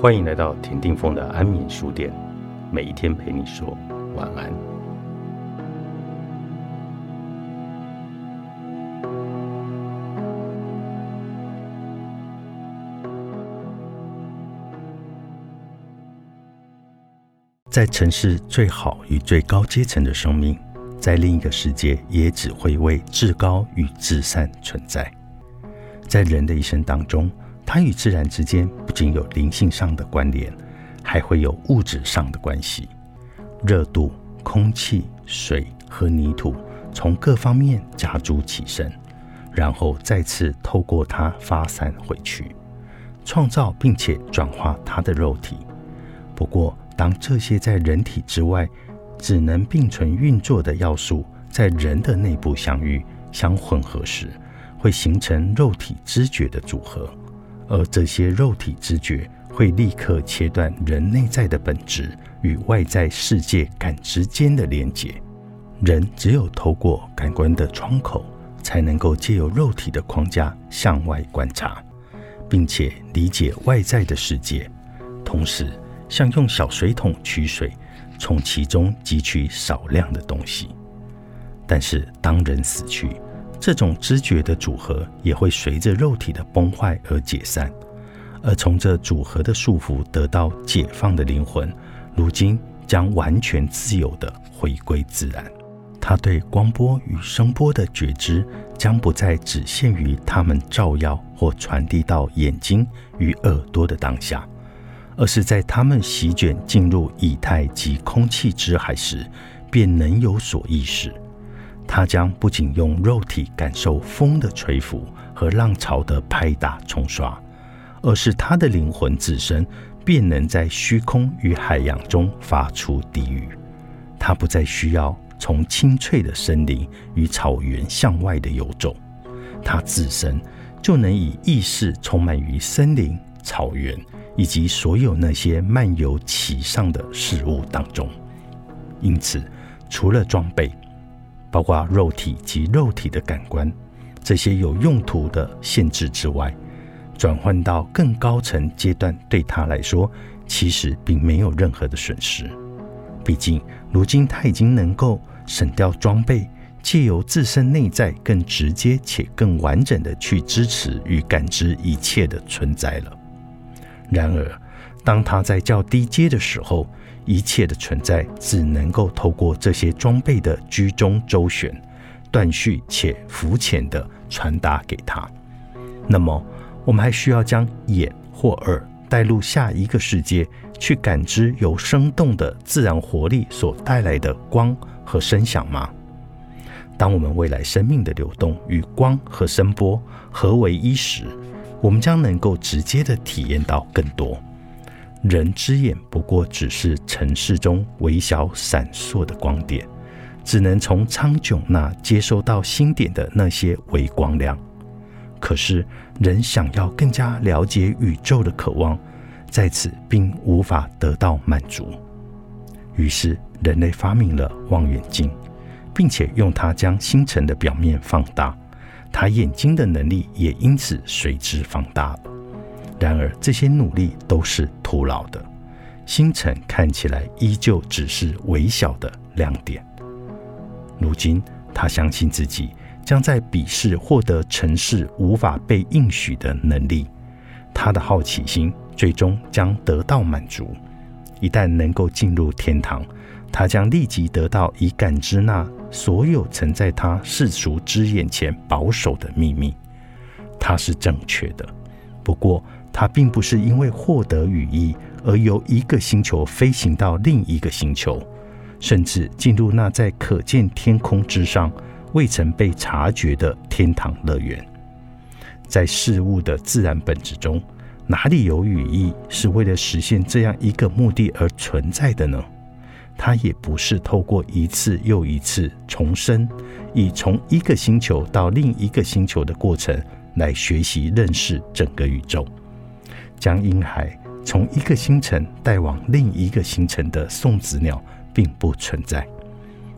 欢迎来到田定峰的安眠书店，每一天陪你说晚安。在城市最好与最高阶层的生命，在另一个世界也只会为至高与至善存在。在人的一生当中，它与自然之间不仅有灵性上的关联，还会有物质上的关系。热度、空气、水和泥土从各方面夹住起身，然后再次透过它发散回去，创造并且转化它的肉体。不过，当这些在人体之外只能并存运作的要素在人的内部相遇、相混合时，会形成肉体知觉的组合。而这些肉体知觉会立刻切断人内在的本质与外在世界感知间的连结。人只有透过感官的窗口，才能够借由肉体的框架向外观察，并且理解外在的世界。同时，像用小水桶取水，从其中汲取少量的东西。但是，当人死去，这种知觉的组合也会随着肉体的崩坏而解散，而从这组合的束缚得到解放的灵魂，如今将完全自由地回归自然。他对光波与声波的觉知将不再只限于他们照耀或传递到眼睛与耳朵的当下，而是在他们席卷进入以太及空气之海时，便能有所意识。他将不仅用肉体感受风的吹拂和浪潮的拍打冲刷，而是他的灵魂自身便能在虚空与海洋中发出低语。他不再需要从清脆的森林与草原向外的游走，他自身就能以意识充满于森林、草原以及所有那些漫游其上的事物当中。因此，除了装备。包括肉体及肉体的感官，这些有用途的限制之外，转换到更高层阶段，对他来说其实并没有任何的损失。毕竟，如今他已经能够省掉装备，借由自身内在更直接且更完整的去支持与感知一切的存在了。然而，当他在较低阶的时候，一切的存在只能够透过这些装备的居中周旋、断续且浮浅的传达给他。那么，我们还需要将眼或耳带入下一个世界，去感知由生动的自然活力所带来的光和声响吗？当我们未来生命的流动与光和声波合为一时，我们将能够直接的体验到更多。人之眼不过只是城市中微小闪烁的光点，只能从苍穹那接收到星点的那些微光亮。可是，人想要更加了解宇宙的渴望，在此并无法得到满足。于是，人类发明了望远镜，并且用它将星辰的表面放大，他眼睛的能力也因此随之放大了。然而，这些努力都是徒劳的。星辰看起来依旧只是微小的亮点。如今，他相信自己将在笔试获得城市无法被应许的能力。他的好奇心最终将得到满足。一旦能够进入天堂，他将立即得到以感知那所有曾在他世俗之眼前保守的秘密。他是正确的。不过，它并不是因为获得羽翼而由一个星球飞行到另一个星球，甚至进入那在可见天空之上未曾被察觉的天堂乐园。在事物的自然本质中，哪里有羽翼是为了实现这样一个目的而存在的呢？它也不是透过一次又一次重生，以从一个星球到另一个星球的过程来学习认识整个宇宙。将婴孩从一个星辰带往另一个星辰的送子鸟并不存在，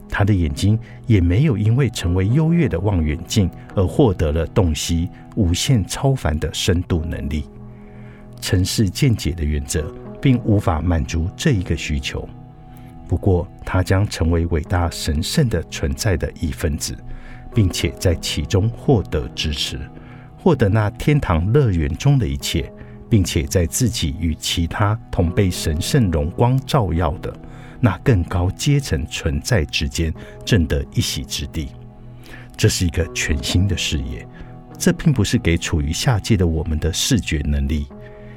他的眼睛也没有因为成为优越的望远镜而获得了洞悉无限超凡的深度能力。尘世见解的原则，并无法满足这一个需求。不过，他将成为伟大神圣的存在的一份子，并且在其中获得支持，获得那天堂乐园中的一切，并且在自己与其他同被神圣荣光照耀的那更高阶层存在之间，正得一席之地。这是一个全新的视野。这并不是给处于下界的我们的视觉能力，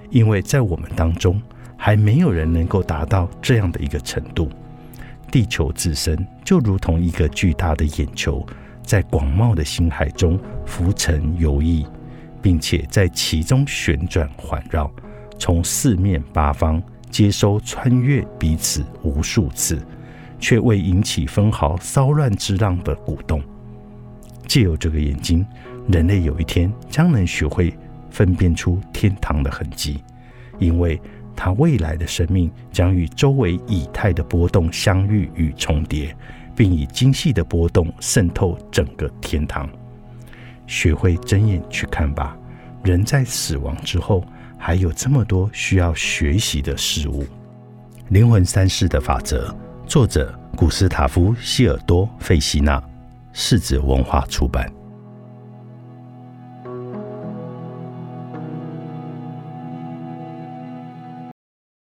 因为在我们当中还没有人能够达到这样的一个程度。地球自身就如同一个巨大的眼球，在广袤的星海中浮沉游弋，并且在其中旋转环绕，从四面八方接收穿越彼此无数次，却未引起分毫骚乱之浪的鼓动。借由这个眼睛。人类有一天将能学会分辨出天堂的痕迹，因为它未来的生命将与周围以太的波动相遇与重叠，并以精细的波动渗透整个天堂。学会睁眼去看吧，人在死亡之后还有这么多需要学习的事物。灵魂三世的法则，作者古斯塔夫·希尔多·费希纳，世子文化出版。